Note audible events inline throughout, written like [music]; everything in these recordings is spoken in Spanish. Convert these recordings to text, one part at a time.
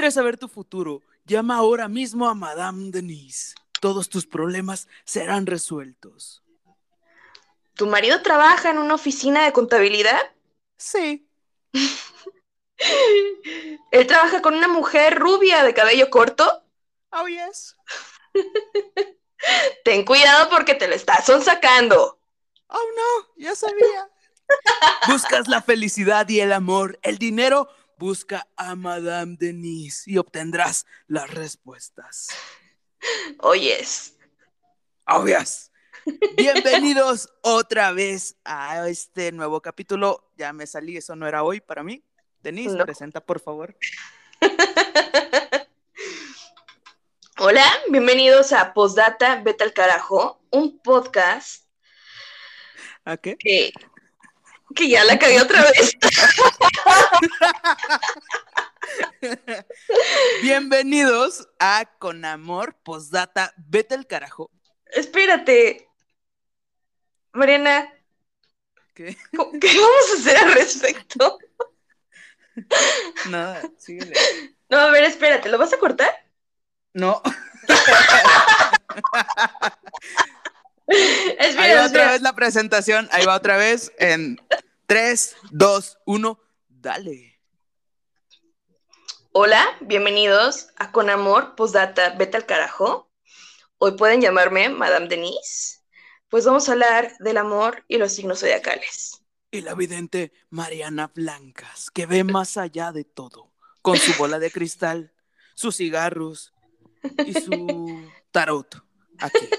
quieres saber tu futuro, llama ahora mismo a Madame Denise. Todos tus problemas serán resueltos. ¿Tu marido trabaja en una oficina de contabilidad? Sí. [laughs] ¿Él trabaja con una mujer rubia de cabello corto? Oh, yes. [laughs] Ten cuidado porque te lo estás sacando. Oh, no, ya sabía. [laughs] Buscas la felicidad y el amor, el dinero. Busca a Madame Denise y obtendrás las respuestas. Oyes. Oh, yes. [laughs] Bienvenidos otra vez a este nuevo capítulo. Ya me salí, eso no era hoy para mí. Denise, No. presenta por favor. [laughs] Hola, bienvenidos a Postdata Vete al Carajo, un podcast ¿A qué? que, que ya la cagué otra vez. [laughs] [laughs] Bienvenidos a Con Amor Postdata. Vete al carajo. Espérate. Mariana, ¿Qué? ¿cómo- ¿qué vamos a hacer al respecto? [laughs] Nada, síguele. No, a ver, espérate, ¿lo vas a cortar? No. [laughs] Espera, Ahí va otra vez la presentación. Ahí va otra vez en 3, 2, 1. Dale. Hola, bienvenidos a Con Amor, Postdata, Vete al Carajo. Hoy pueden llamarme Madame Denise. Pues vamos a hablar del amor y los signos zodiacales. Y la vidente Mariana Blancas, que ve más allá de todo, con su bola de cristal, sus cigarros y su tarot. Aquí.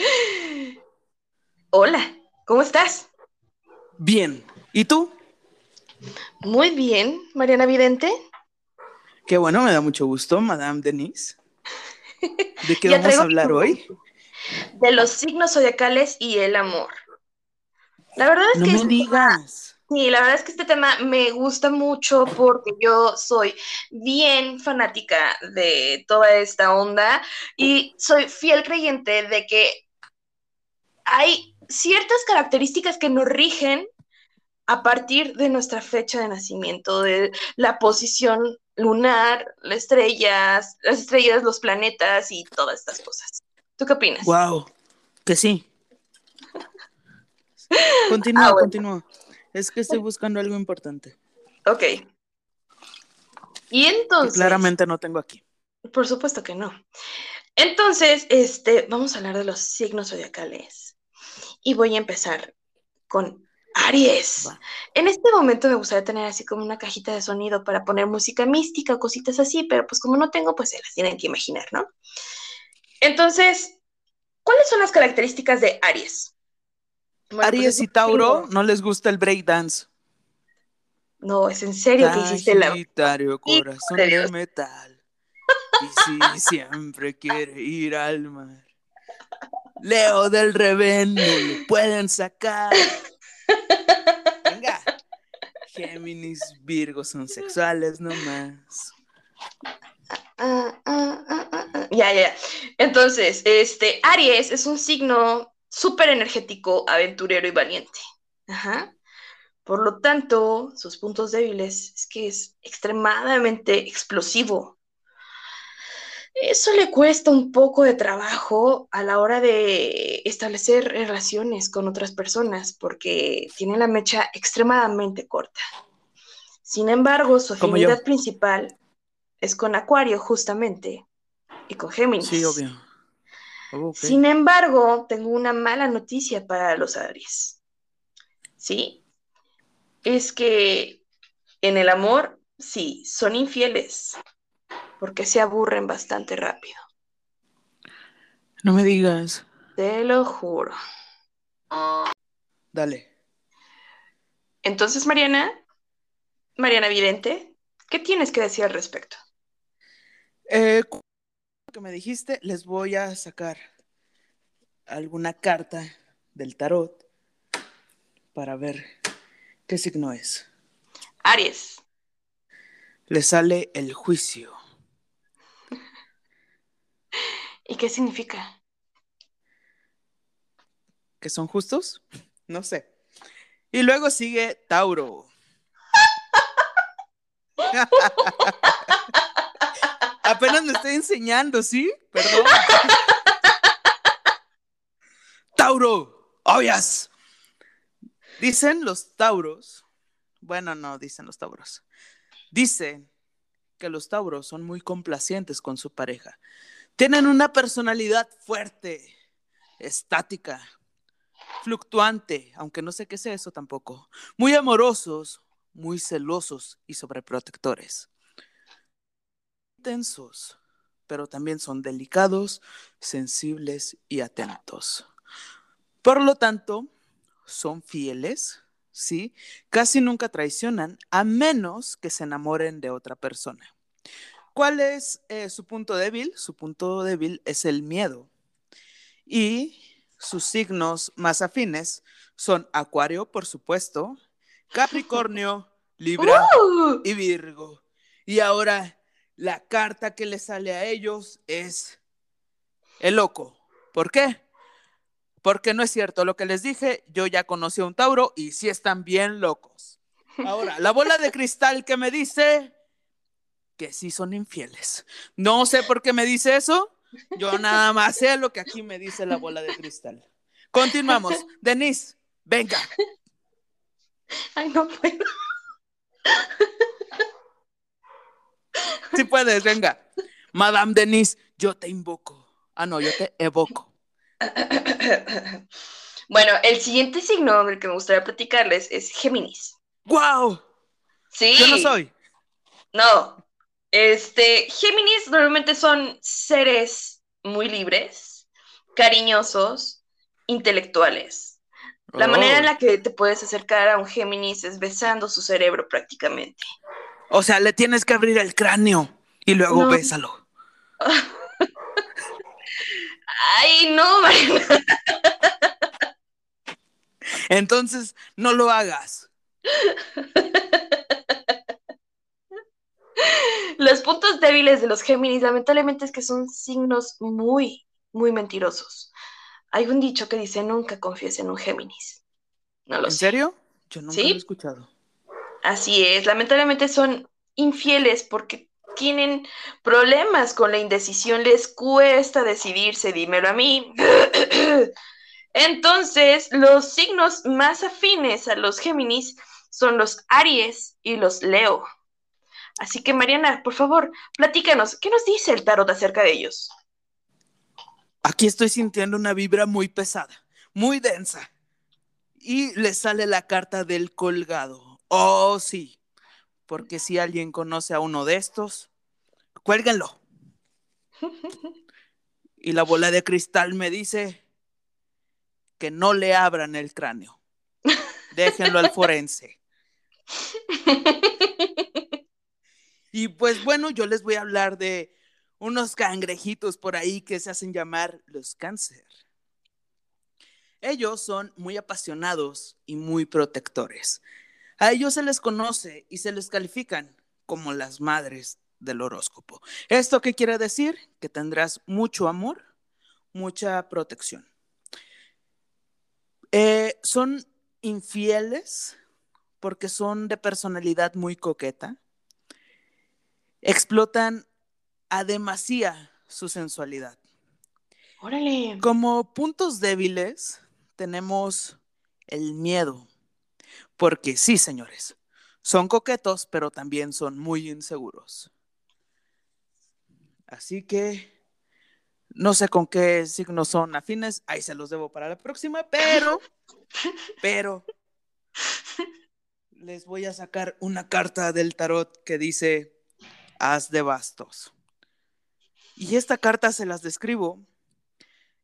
[laughs] Hola, ¿cómo estás? Bien. ¿Y tú? Muy bien, Mariana Vidente. Qué bueno, me da mucho gusto, Madame Denise. ¿De qué [laughs] vamos a hablar hoy? De los signos zodiacales y el amor. La verdad es No que me este digas. Sí, la verdad es que este tema me gusta mucho porque yo soy bien fanática de toda esta onda y soy fiel creyente de que hay ciertas características que nos rigen a partir de nuestra fecha de nacimiento, de la posición lunar, las estrellas, las estrellas, los planetas y todas estas cosas. ¿Tú qué opinas? Wow, que sí. [laughs] Continúa, Ah, bueno. continúa. Es que estoy buscando algo importante. Ok. Y entonces... claramente no tengo aquí. Por supuesto que no. Entonces, este, vamos a hablar de los signos zodiacales. Y voy a empezar con Aries. En este momento me gustaría tener así como una cajita de sonido para poner música mística o cositas así, pero pues como no tengo, pues se las tienen que imaginar, ¿no? Entonces, ¿cuáles son las características de Aries? Bueno, pues, Aries es y Tauro no les gusta el breakdance. No, es en serio que hiciste la... Sagitario, [laughs] corazón de metal. Y si siempre quiere ir al mar. Leo del revén, no lo pueden sacar. Géminis, Virgo son sexuales nomás. Ah, ah, ah, ah, ya, ya. Entonces, este, Aries es un signo súper energético, aventurero y valiente. Ajá. Por lo tanto, sus puntos débiles es que es extremadamente explosivo. Eso le cuesta un poco de trabajo a la hora de establecer relaciones con otras personas porque tiene la mecha extremadamente corta. Sin embargo, su afinidad principal es con Acuario, justamente, y con Géminis. Sí, obvio. Oh. Sin embargo, tengo una mala noticia para los Aries. ¿Sí? Es que en el amor, sí, son infieles, porque se aburren bastante rápido. No me digas. Te lo juro. Dale. Entonces, Mariana, Mariana Vidente, ¿qué tienes que decir al respecto? Eh, que me dijiste, les voy a sacar alguna carta del tarot para ver qué signo es. Aries, Le sale el juicio. ¿Y qué significa? ¿Que son justos? No sé. Y luego sigue Tauro. [laughs] Apenas me estoy enseñando, ¿sí? Perdón. [laughs] Tauro, obvias. Dicen los tauros, bueno, no dicen los tauros, dicen que los tauros son muy complacientes con su pareja. Tienen una personalidad fuerte, estática, fluctuante, aunque no sé qué es eso tampoco. Muy amorosos, muy celosos y sobreprotectores. Tensos, pero también son delicados, sensibles y atentos. Por lo tanto, son fieles, ¿sí? Casi nunca traicionan, a menos que se enamoren de otra persona. ¿Cuál es eh, su punto débil? Su punto débil es el miedo. Y sus signos más afines son Acuario, por supuesto, Capricornio, [laughs] Libra ¡Uh! y Virgo. Y ahora la carta que le sale a ellos es el loco. ¿Por qué? Porque no es cierto lo que les dije, yo ya conocí a un Tauro y sí están bien locos. Ahora, la bola de cristal que me dice que sí son infieles. No sé por qué me dice eso, yo nada más sé lo que aquí me dice la bola de cristal. Continuamos. Denise, venga. Ay, no puedo. Si puedes, venga. Madame Denise, yo te invoco. Ah, no, yo te evoco. Bueno, el siguiente signo del que me gustaría platicarles es Géminis. ¡Wow! Sí. Yo no soy. No. Este, Géminis normalmente son seres muy libres, cariñosos, intelectuales. La Oh. manera en la que te puedes acercar a un Géminis es besando su cerebro prácticamente. O sea, le tienes que abrir el cráneo y luego No. bésalo. [laughs] Ay, no, Mariana. Entonces, no lo hagas. [laughs] Los puntos débiles de los Géminis, lamentablemente, es que son signos muy, muy mentirosos. Hay un dicho que dice: nunca confíes en un Géminis. No lo ¿En sé. serio? Yo nunca ¿Sí? lo he escuchado. Así es, lamentablemente son infieles porque tienen problemas con la indecisión, les cuesta decidirse, dímelo a mí. [clears throat] Entonces, los signos más afines a los Géminis son los Aries y los Leo. Así que, Mariana, por favor, platícanos, ¿qué nos dice el tarot acerca de ellos? Aquí estoy sintiendo una vibra muy pesada, muy densa. Y le sale la carta del colgado. Oh, sí. Porque si alguien conoce a uno de estos, cuélguenlo. [laughs] Y la bola de cristal me dice que no le abran el cráneo. [laughs] Déjenlo al forense. [laughs] Y pues bueno, yo les voy a hablar de unos cangrejitos por ahí que se hacen llamar los cáncer. Ellos son muy apasionados y muy protectores. A ellos se les conoce y se les califican como las madres del horóscopo. ¿Esto qué quiere decir? Que tendrás mucho amor, mucha protección. Eh, son infieles porque son de personalidad muy coqueta. Explotan a demasía su sensualidad. Órale. Como puntos débiles tenemos el miedo, porque sí, señores, son coquetos, pero también son muy inseguros. Así que no sé con qué signos son afines, ahí se los debo para la próxima, pero, [laughs] pero, les voy a sacar una carta del tarot que dice As de bastos. Y esta carta se las describo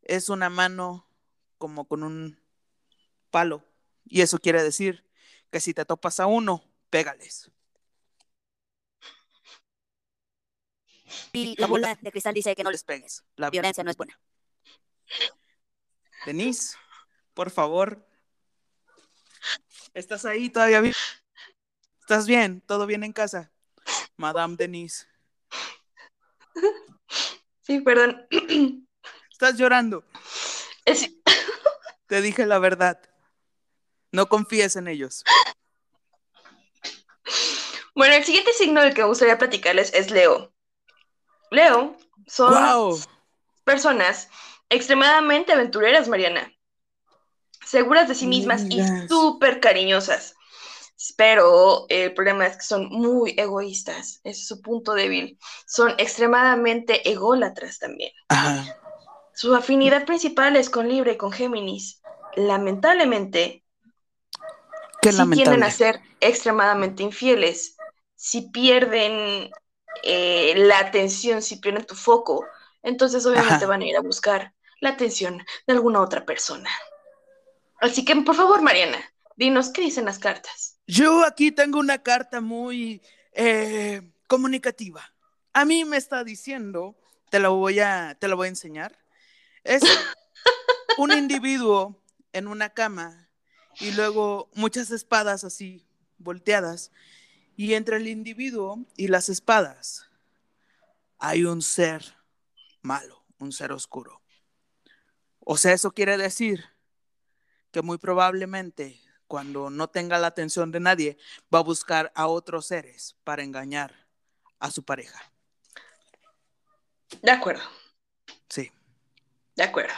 es una mano como con un palo. Y eso quiere decir que si te topas a uno, pégales. Y la bola de cristal dice que no les pegues. La violencia no es buena. Denise, por favor. ¿Estás ahí todavía? bien? ¿Estás bien? ¿Todo bien en casa? Madame Denise. Sí, perdón. Estás llorando. Es- Te dije la verdad. No confíes en ellos. Bueno, el siguiente signo del que me gustaría platicarles es Leo. Leo son ¡Wow! personas extremadamente aventureras, Mariana. Seguras de sí mismas y súper cariñosas. Pero el problema es que son muy egoístas. Ese es su punto débil. Son extremadamente ególatras también. Ajá. Su afinidad principal es con Libra y con Géminis. Lamentablemente, Qué sí lamentable. tienden a ser extremadamente infieles. Si pierden eh, la atención, si pierden tu foco, entonces obviamente Ajá. van a ir a buscar la atención de alguna otra persona. Así que, por favor, Mariana, dinos qué dicen las cartas. Yo aquí tengo una carta muy eh, comunicativa. A mí me está diciendo, te la voy a, te la voy a enseñar. Es [laughs] un individuo en una cama y luego muchas espadas así volteadas. Y entre el individuo y las espadas hay un ser malo, un ser oscuro. O sea, eso quiere decir que muy probablemente cuando no tenga la atención de nadie, va a buscar a otros seres para engañar a su pareja. De acuerdo, Sí, de acuerdo.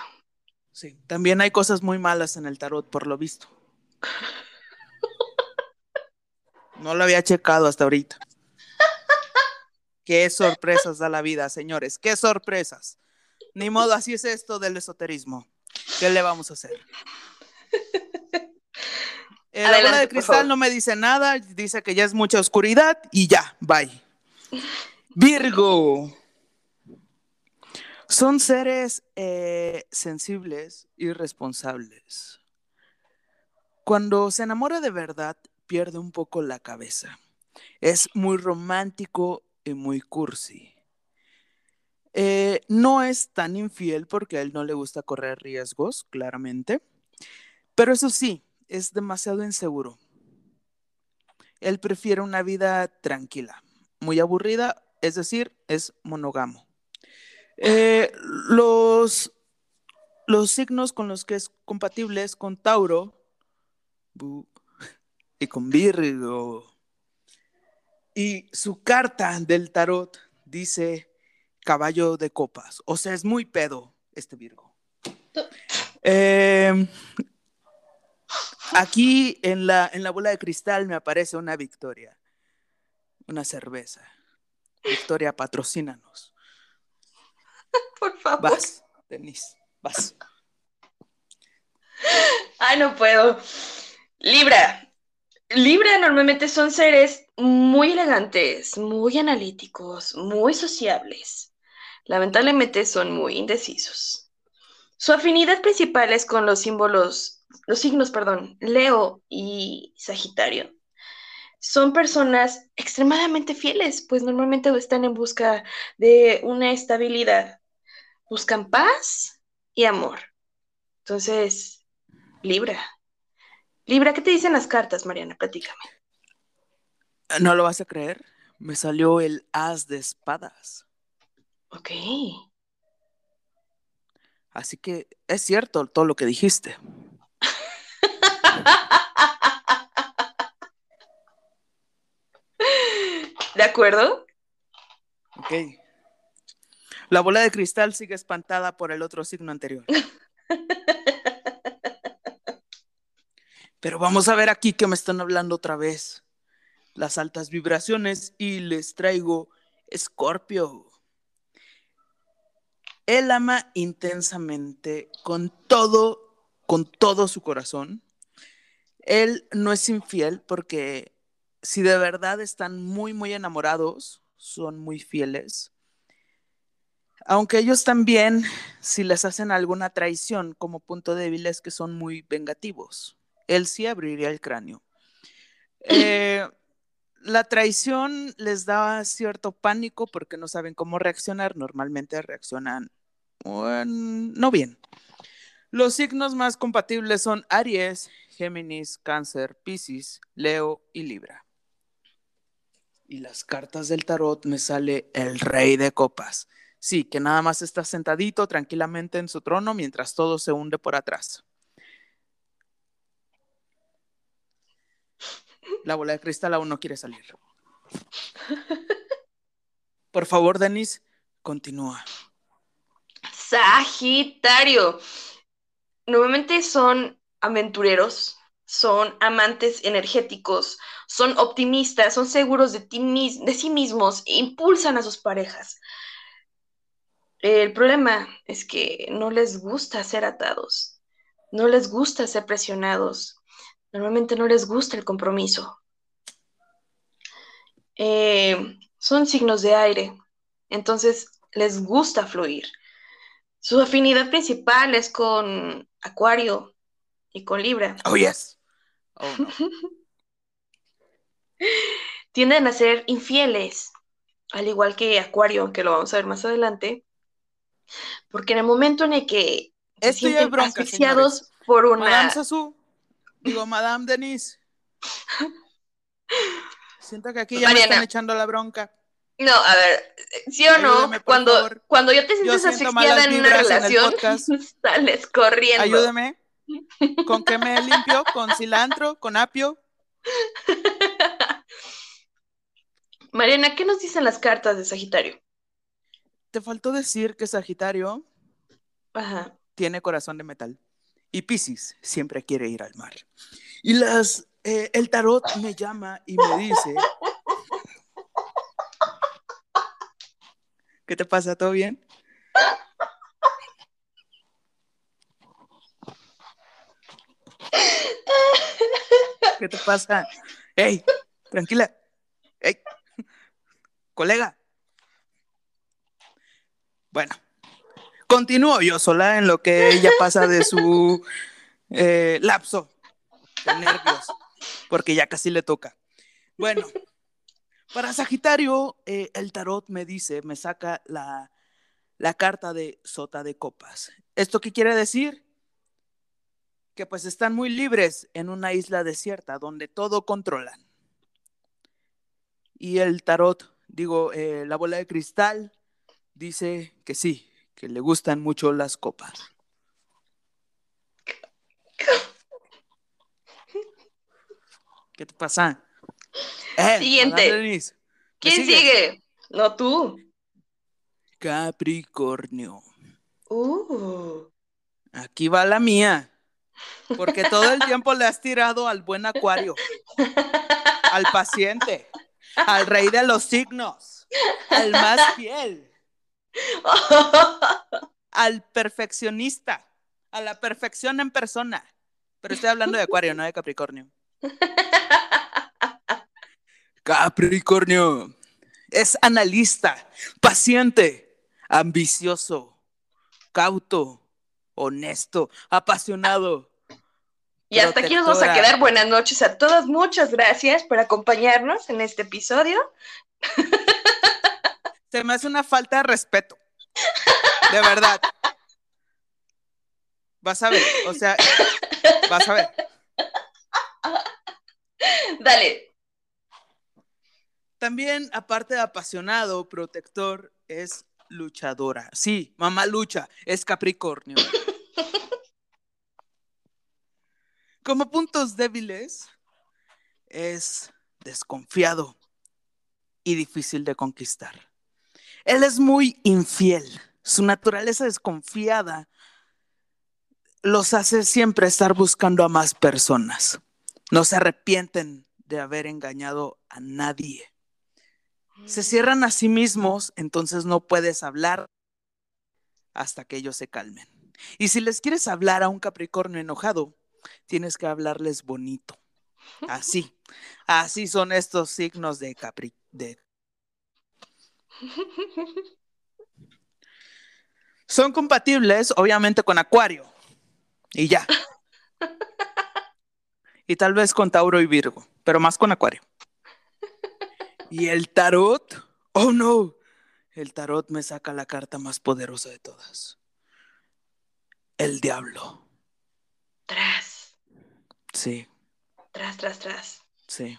sí. También hay cosas muy malas en el tarot, por lo visto. [laughs] No lo había checado hasta ahorita. Qué sorpresas da la vida, señores. Qué sorpresas. Ni modo, así es esto del esoterismo. ¿Qué le vamos a hacer? Eh, la bola Adelante, de cristal no me dice nada, dice que ya es mucha oscuridad y ya, bye. Virgo. Son seres eh, sensibles y responsables. Cuando se enamora de verdad, pierde un poco la cabeza. Es muy romántico y muy cursi. Eh, no es tan infiel porque a él no le gusta correr riesgos, claramente. Pero eso sí, es demasiado inseguro. Él prefiere una vida tranquila, muy aburrida, es decir, es monógamo. Eh, los, los signos con los que es compatible es con Tauro y con Virgo. Y su carta del tarot dice caballo de copas. O sea, es muy pedo este Virgo. Eh, aquí en la, en la bola de cristal me aparece una victoria, una cerveza. Victoria, patrocínanos. Por favor. Vas, Denise, vas. Ay, no puedo. Libra. Libra normalmente son seres muy elegantes, muy analíticos, muy sociables. Lamentablemente son muy indecisos. Su afinidad principal es con los símbolos, los signos, perdón, Leo y Sagitario. Son personas extremadamente fieles, pues normalmente están en busca de una estabilidad. Buscan paz y amor. Entonces, Libra. Libra, ¿qué te dicen las cartas, Mariana? Platícame. No lo vas a creer, me salió el as de espadas. Ok. Así que es cierto todo lo que dijiste. ¿De acuerdo? Ok. La bola de cristal sigue espantada por el otro signo anterior. [laughs] Pero vamos a ver aquí que me están hablando otra vez. Las altas vibraciones y les traigo Escorpio. Él ama intensamente con todo, con todo su corazón. Él no es infiel porque si de verdad están muy, muy enamorados, son muy fieles. Aunque ellos también, si les hacen alguna traición como punto débil, es que son muy vengativos. Él sí abriría el cráneo. Eh, la traición les da cierto pánico porque no saben cómo reaccionar. Normalmente reaccionan bueno, no bien. Los signos más compatibles son Aries, Géminis, Cáncer, Piscis, Leo y Libra. Y las cartas del tarot me sale el rey de copas. Sí, que nada más está sentadito tranquilamente en su trono mientras todo se hunde por atrás. La bola de cristal aún no quiere salir. [laughs] Por favor, Denis, continúa. Sagitario. Normalmente son aventureros, son amantes energéticos, son optimistas, son seguros de, ti de sí mismos, e impulsan a sus parejas. El problema es que no les gusta ser atados, no les gusta ser presionados, normalmente no les gusta el compromiso. Eh, son signos de aire, entonces les gusta fluir. Su afinidad principal es con Acuario y con Libra. Oh, yes. Oh, no. [laughs] Tienden a ser infieles, al igual que Acuario, aunque lo vamos a ver más adelante, porque en el momento en el que se sienten bronca, asfixiados señores. por una... Madame Sassou, digo, Madame Denise. [laughs] Siento que aquí ya me están echando la bronca. No, a ver, ¿sí o no? Cuando, favor. cuando ya te sientes siento asfixiada en una en relación, podcast. [laughs] sales corriendo. Ayúdeme. ¿Con qué me limpio? ¿Con cilantro? ¿Con apio? [laughs] Mariana, ¿qué nos dicen las cartas de Sagitario? Te faltó decir que Sagitario Ajá. tiene corazón de metal. Y Piscis siempre quiere ir al mar. Y las eh, el tarot me llama y me dice. [laughs] ¿Qué te pasa? ¿Todo bien? ¿Qué te pasa? ¡Ey! Tranquila. ¡Ey! Colega. Bueno, continúo yo sola en lo que ella pasa de su eh, lapso de nervios, porque ya casi le toca. Bueno, para Sagitario, eh, el tarot me dice, me saca la, la carta de sota de copas. ¿Esto qué quiere decir? Que pues están muy libres en una isla desierta donde todo controlan. Y el tarot, digo, eh, la bola de cristal dice que sí, que le gustan mucho las copas. ¿Qué te pasa? Eh, Siguiente. Madame Denise, ¿me ¿Quién sigue? No tú. Capricornio. Uh. Aquí va la mía. Porque todo el tiempo le has tirado al buen acuario, al paciente, al rey de los signos, al más fiel, al perfeccionista, a la perfección en persona. Pero estoy hablando de acuario, no de Capricornio. Capricornio es analista, paciente, ambicioso, cauto, honesto, apasionado. Y hasta aquí nos vamos a quedar. Buenas noches a todos. Muchas gracias por acompañarnos en este episodio. Se me hace una falta de respeto. De verdad. Vas a ver, o sea, vas a ver. Dale. También, aparte de apasionado, protector, es luchadora. Sí, mamá lucha, es Capricornio. Como puntos débiles, es desconfiado y difícil de conquistar. Él es muy infiel. Su naturaleza desconfiada los hace siempre estar buscando a más personas. No se arrepienten de haber engañado a nadie. Se cierran a sí mismos, entonces no puedes hablar hasta que ellos se calmen. Y si les quieres hablar a un Capricornio enojado, tienes que hablarles bonito. [laughs] Así, así son estos signos de Capri. De... Son compatibles, obviamente, con Acuario. Y ya. Y tal vez con Tauro y Virgo, pero más con Acuario. Y el tarot, oh no, el tarot me saca la carta más poderosa de todas. El diablo. Tras, Sí, tras, tras, tras. sí.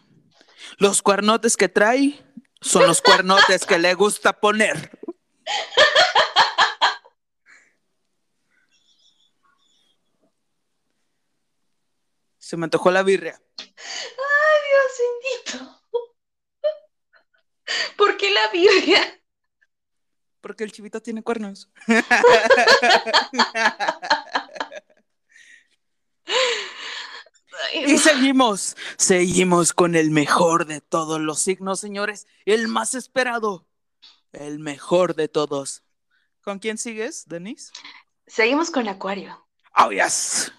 Los cuernotes que trae son los cuernotes que le gusta poner. Se me antojó la birria. Ay, Dios bendito. la Biblia? Porque el chivito tiene cuernos. [laughs] y [laughs] seguimos, seguimos con el mejor de todos los signos, señores. El más esperado, el mejor de todos. ¿Con quién sigues, Denise? Seguimos con Acuario. Oh, yes.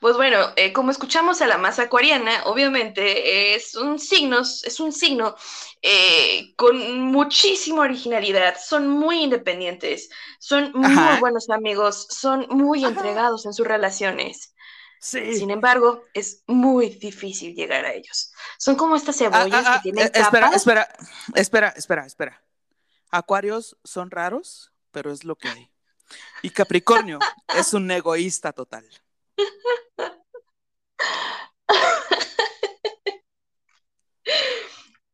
Pues bueno, eh, como escuchamos a la masa acuariana, obviamente es un signo, es un signo eh, con muchísima originalidad, son muy independientes, son muy buenos amigos, son muy entregados en sus relaciones. Sí. Sin embargo, es muy difícil llegar a ellos. Son como estas ah, cebollas ah, que ah, tienen eh, espera, Espera, espera, espera, espera. Acuarios son raros, pero es lo que hay. Y Capricornio [laughs] es un egoísta total.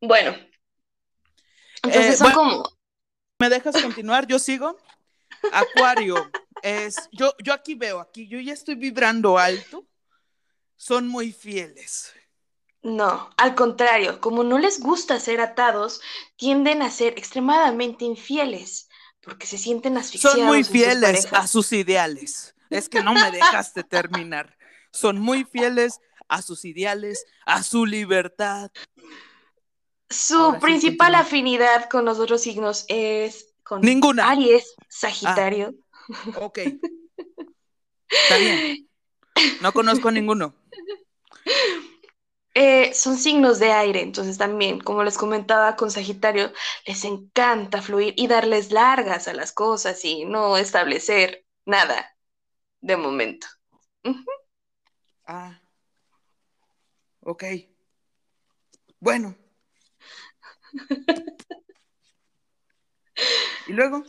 Bueno. Entonces eh, como. ¿Me dejas continuar? Yo sigo. Acuario es. Yo, yo aquí veo, aquí, yo ya estoy vibrando alto. Son muy fieles. No, al contrario, como no les gusta ser atados, tienden a ser extremadamente infieles porque se sienten asfixiados. Son muy fieles a sus ideales. Es que no me dejaste terminar. Son muy fieles a sus ideales, a su libertad. Su principal afinidad con los otros signos es con Ninguna. Aries, Sagitario. Ah, ok. Está bien. No conozco a ninguno. [laughs] Eh, son signos de aire, entonces también, como les comentaba con Sagitario, les encanta fluir y darles largas a las cosas y no establecer nada de momento. Ah, ok. Bueno. [laughs] ¿Y luego?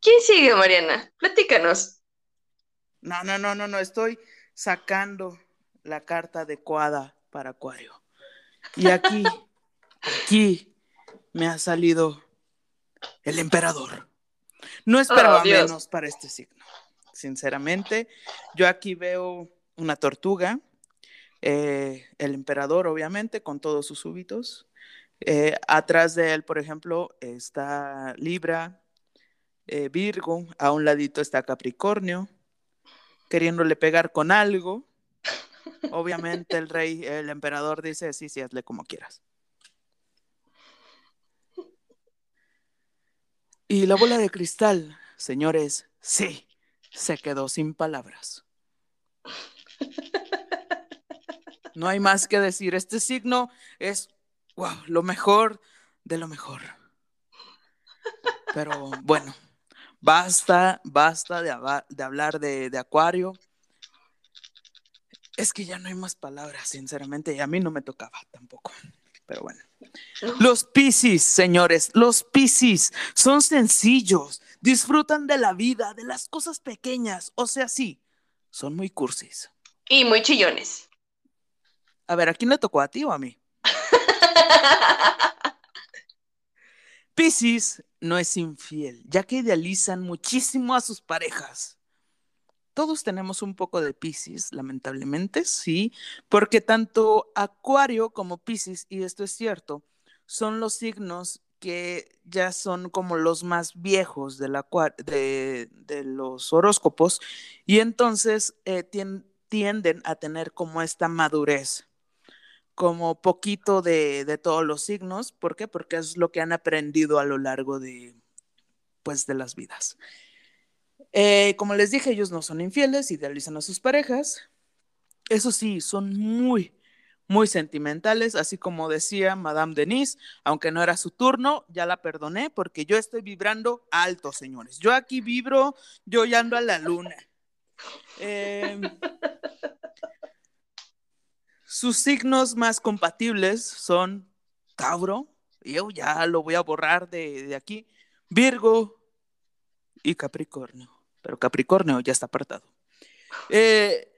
¿Quién sigue, Mariana? Platícanos. No, no, no, no, no, estoy sacando la carta adecuada para Acuario. Y aquí, [laughs] aquí me ha salido el emperador. No esperaba oh, menos para este signo, sinceramente. Yo aquí veo una tortuga, eh, el emperador, obviamente, con todos sus súbitos. Eh, atrás de él, por ejemplo, está Libra, eh, Virgo, a un ladito está Capricornio, queriéndole pegar con algo. Obviamente el rey, el emperador dice, sí, sí, hazle como quieras. Y la bola de cristal, señores, sí, se quedó sin palabras. No hay más que decir. Este signo es, wow, lo mejor de lo mejor. Pero bueno, basta, basta de, hablar de, de Acuario. Es que ya no hay más palabras, sinceramente, y a mí no me tocaba tampoco. Pero bueno. Los Piscis, señores, los Piscis son sencillos, disfrutan de la vida, de las cosas pequeñas, o sea, sí, son muy cursis. Y muy chillones. A ver, ¿a quién le tocó a ti o a mí? [laughs] Piscis no es infiel, ya que idealizan muchísimo a sus parejas. Todos tenemos un poco de Pisces, lamentablemente, sí, porque tanto Acuario como Pisces, y esto es cierto, son los signos que ya son como los más viejos de, los horóscopos y entonces eh, tienden a tener como esta madurez, como poquito de, de, todos los signos. ¿Por qué? Porque es lo que han aprendido a lo largo de, pues, de las vidas. Eh, como les dije, ellos no son infieles, idealizan a sus parejas. Eso sí, son muy, muy sentimentales, así como decía Madame Denise, aunque no era su turno, ya la perdoné porque yo estoy vibrando alto, señores. Yo aquí vibro, yo ya ando a la luna. [laughs] Em, sus signos más compatibles son Tauro, yo ya lo voy a borrar de, aquí, Virgo y Capricornio pero Capricornio ya está apartado. Eh,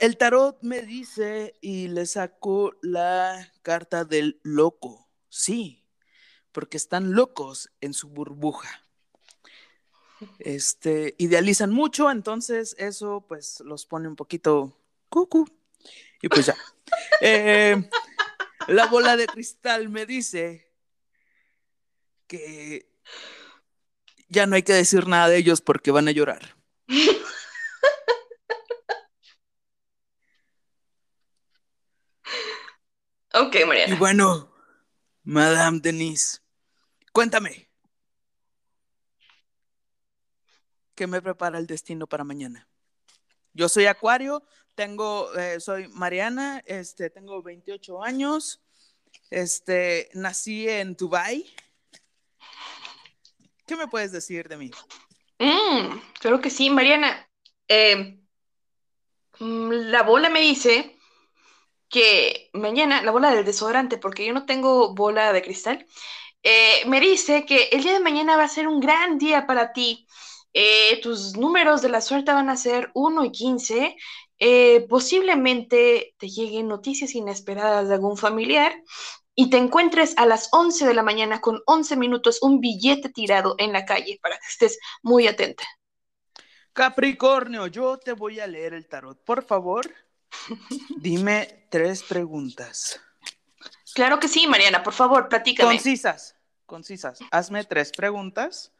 el tarot me dice y le saco la carta del loco. Sí, porque están locos en su burbuja. Este, idealizan mucho, entonces eso pues los pone un poquito cucu. Y pues ya. Eh, La bola de cristal me dice que ya no hay que decir nada de ellos porque van a llorar. Ok, Mariana. Y bueno, Madame Denise, cuéntame. ¿Qué me prepara el destino para mañana? Yo soy Acuario, tengo, eh, soy Mariana, este, tengo 28 años, este, nací en Dubai. ¿Qué me puedes decir de mí? Mm, creo que sí, Mariana. Eh, mm, la bola me dice que mañana, la bola del desodorante, porque yo no tengo bola de cristal, eh, me dice que el día de mañana va a ser un gran día para ti. Eh, tus números de la suerte van a ser 1 y 15. Eh, posiblemente te lleguen noticias inesperadas de algún familiar y te encuentres a las 11 de la mañana con 11 minutos un billete tirado en la calle para que estés muy atenta. Capricornio, yo te voy a leer el tarot. Por favor, [laughs] dime tres preguntas. Claro que sí, Mariana, por favor, platícame. Concisas, concisas. Hazme tres preguntas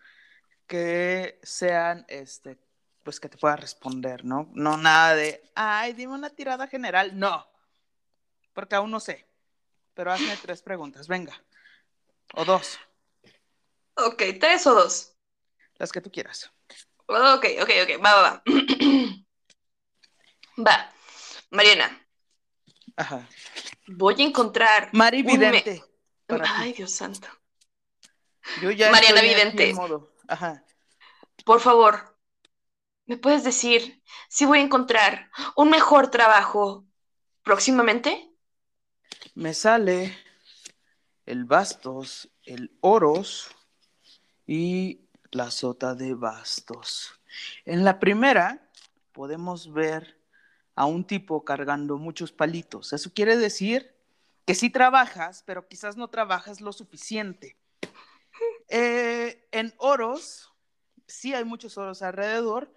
que sean, este, pues que te pueda responder, ¿no? No nada de, ay, dime una tirada general. No, porque aún no sé. Pero hazme tres preguntas, venga. O dos. Ok, tres o dos. Las que tú quieras. Ok, ok, ok, va, va, va. [clears throat] va. Mariana. Ajá. Voy a encontrar. Mari un me- Vidente. Ay, Dios santo. Yo ya Mariana Vidente. modo. Ajá. Por favor, ¿me puedes decir si voy a encontrar un mejor trabajo próximamente? Me sale el bastos, el oros y la sota de bastos. En la primera podemos ver a un tipo cargando muchos palitos. Eso quiere decir que sí trabajas, pero quizás no trabajas lo suficiente. Eh, en oros, sí hay muchos oros alrededor.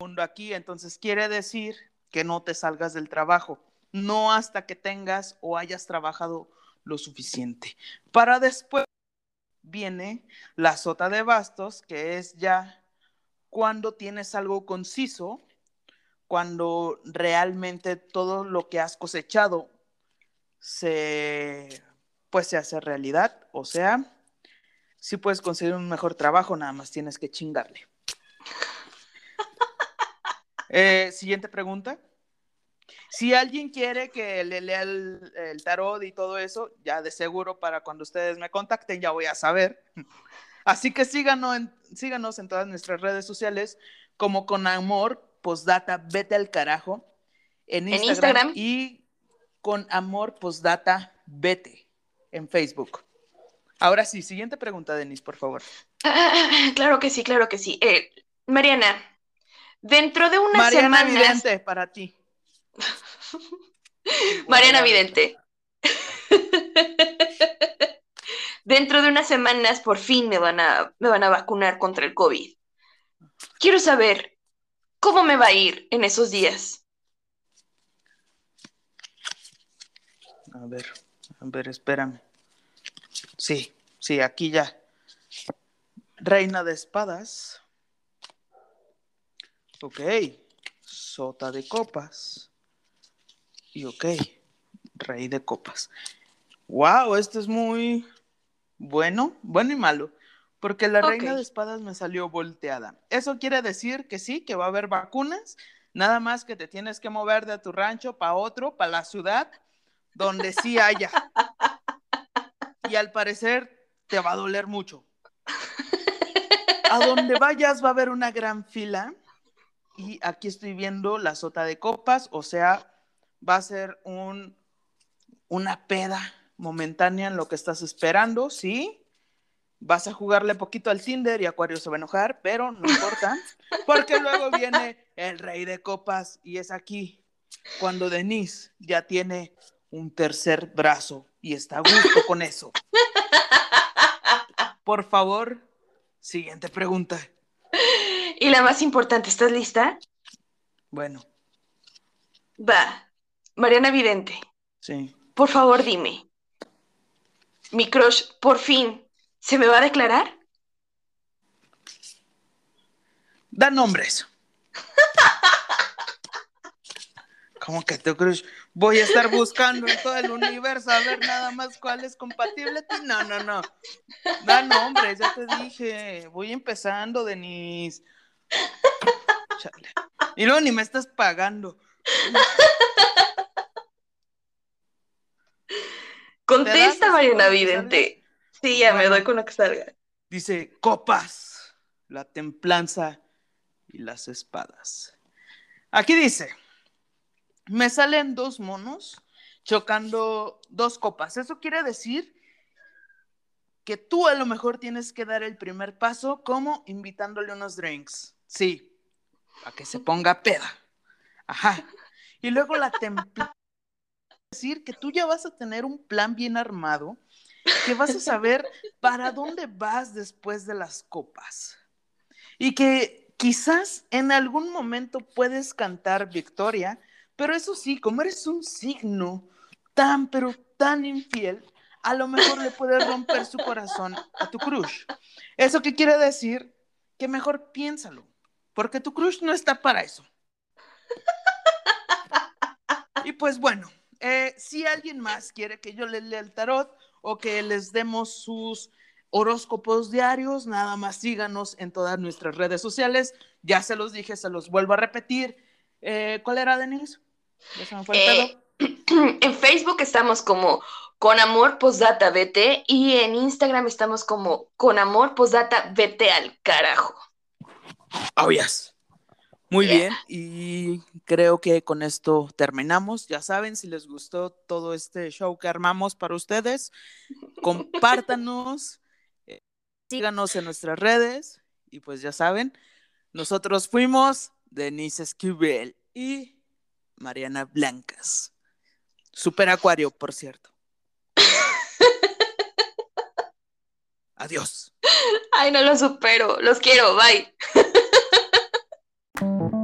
Mundo aquí, entonces quiere decir que no te salgas del trabajo, no hasta que tengas o hayas trabajado lo suficiente. Para después viene la sota de bastos, que es ya cuando tienes algo conciso, cuando realmente todo lo que has cosechado se pues se hace realidad, o sea, si puedes conseguir un mejor trabajo, nada más tienes que chingarle. [laughs] Eh, siguiente pregunta. Si alguien quiere que le lea el, el, tarot y todo eso, ya de seguro para cuando ustedes me contacten ya voy a saber. [laughs] Así que síganos en, síganos en todas nuestras redes sociales como con amor, postdata, vete al carajo, en Instagram, En Instagram. y con amor, postdata, vete en Facebook. Ahora sí, siguiente pregunta, Denise, por favor. Ah, [laughs] claro que sí, claro que sí. Eh, Mariana, dentro de unas Mariana semanas... Vidente, para ti. [laughs] Mariana Vidente. [laughs] Dentro de unas semanas por fin me van a, me van a vacunar contra el COVID. Quiero saber cómo me va a ir en esos días. A ver, a ver, espérame. Sí, sí, aquí ya. Reina de espadas. Ok. Sota de copas. Y ok. Rey de copas. Wow, esto es muy bueno, bueno y malo. Porque la reina de espadas me salió volteada. Eso quiere decir que sí, que va a haber vacunas. Nada más que te tienes que mover de tu rancho para otro, para la ciudad, donde sí haya. [laughs] Y al parecer te va a doler mucho. A donde vayas va a haber una gran fila. Y aquí estoy viendo la sota de copas, o sea, va a ser un, una peda momentánea en lo que estás esperando, ¿sí? Vas a jugarle poquito al Tinder y Acuario se va a enojar, pero no importa, porque luego viene el rey de copas y es aquí cuando Denise ya tiene un tercer brazo y está a gusto con eso. [laughs] Por favor, siguiente pregunta. Y la más importante, ¿estás lista? Bueno, Va. Mariana Vidente, sí. por favor dime, mi crush por fin se me va a declarar? Da nombres. [laughs] ¿Cómo que tu crush? Voy a estar buscando [laughs] en todo el universo a ver nada más cuál es compatible. No, no, no. Da nombres, ya te dije. Voy empezando, Denise. Chale. Y luego ni me estás pagando. Contesta, Mariana Vidente. Sí, ya me doy con lo que salga. Dice copas, la templanza y las espadas. Aquí dice, me salen dos monos chocando dos copas. Eso quiere decir que tú a lo mejor tienes que dar el primer paso como invitándole unos drinks. Sí, para que se ponga peda. Ajá. Y luego la templanza. Decir que tú ya vas a tener un plan bien armado, que vas a saber para dónde vas después de las copas. Y que quizás en algún momento puedes cantar victoria, pero eso sí, como eres un signo tan, pero tan infiel, a lo mejor le puedes romper su corazón a tu crush. ¿Eso qué quiere decir? Que mejor piénsalo, porque tu crush no está para eso. Y pues bueno, eh, si alguien más quiere que yo les lea el tarot o que les demos sus horóscopos diarios, nada más síganos en todas nuestras redes sociales. Ya se los dije, se los vuelvo a repetir. Eh, ¿Cuál era, Denise? Me fue Eh. [clears throat] En Facebook estamos como con amor postdata vete y en Instagram estamos como con amor postdata vete al carajo. Oh, yes. Muy Yeah. bien, y creo que con esto terminamos. Ya saben, si les gustó todo este show que armamos para ustedes, [laughs] compártanos, eh, síganos en nuestras redes, y pues ya saben, nosotros fuimos Denise Esquivel y Mariana Blancas. Super Acuario, por cierto. [laughs] Adiós. Ay, no lo supero. Los quiero. Bye. [laughs]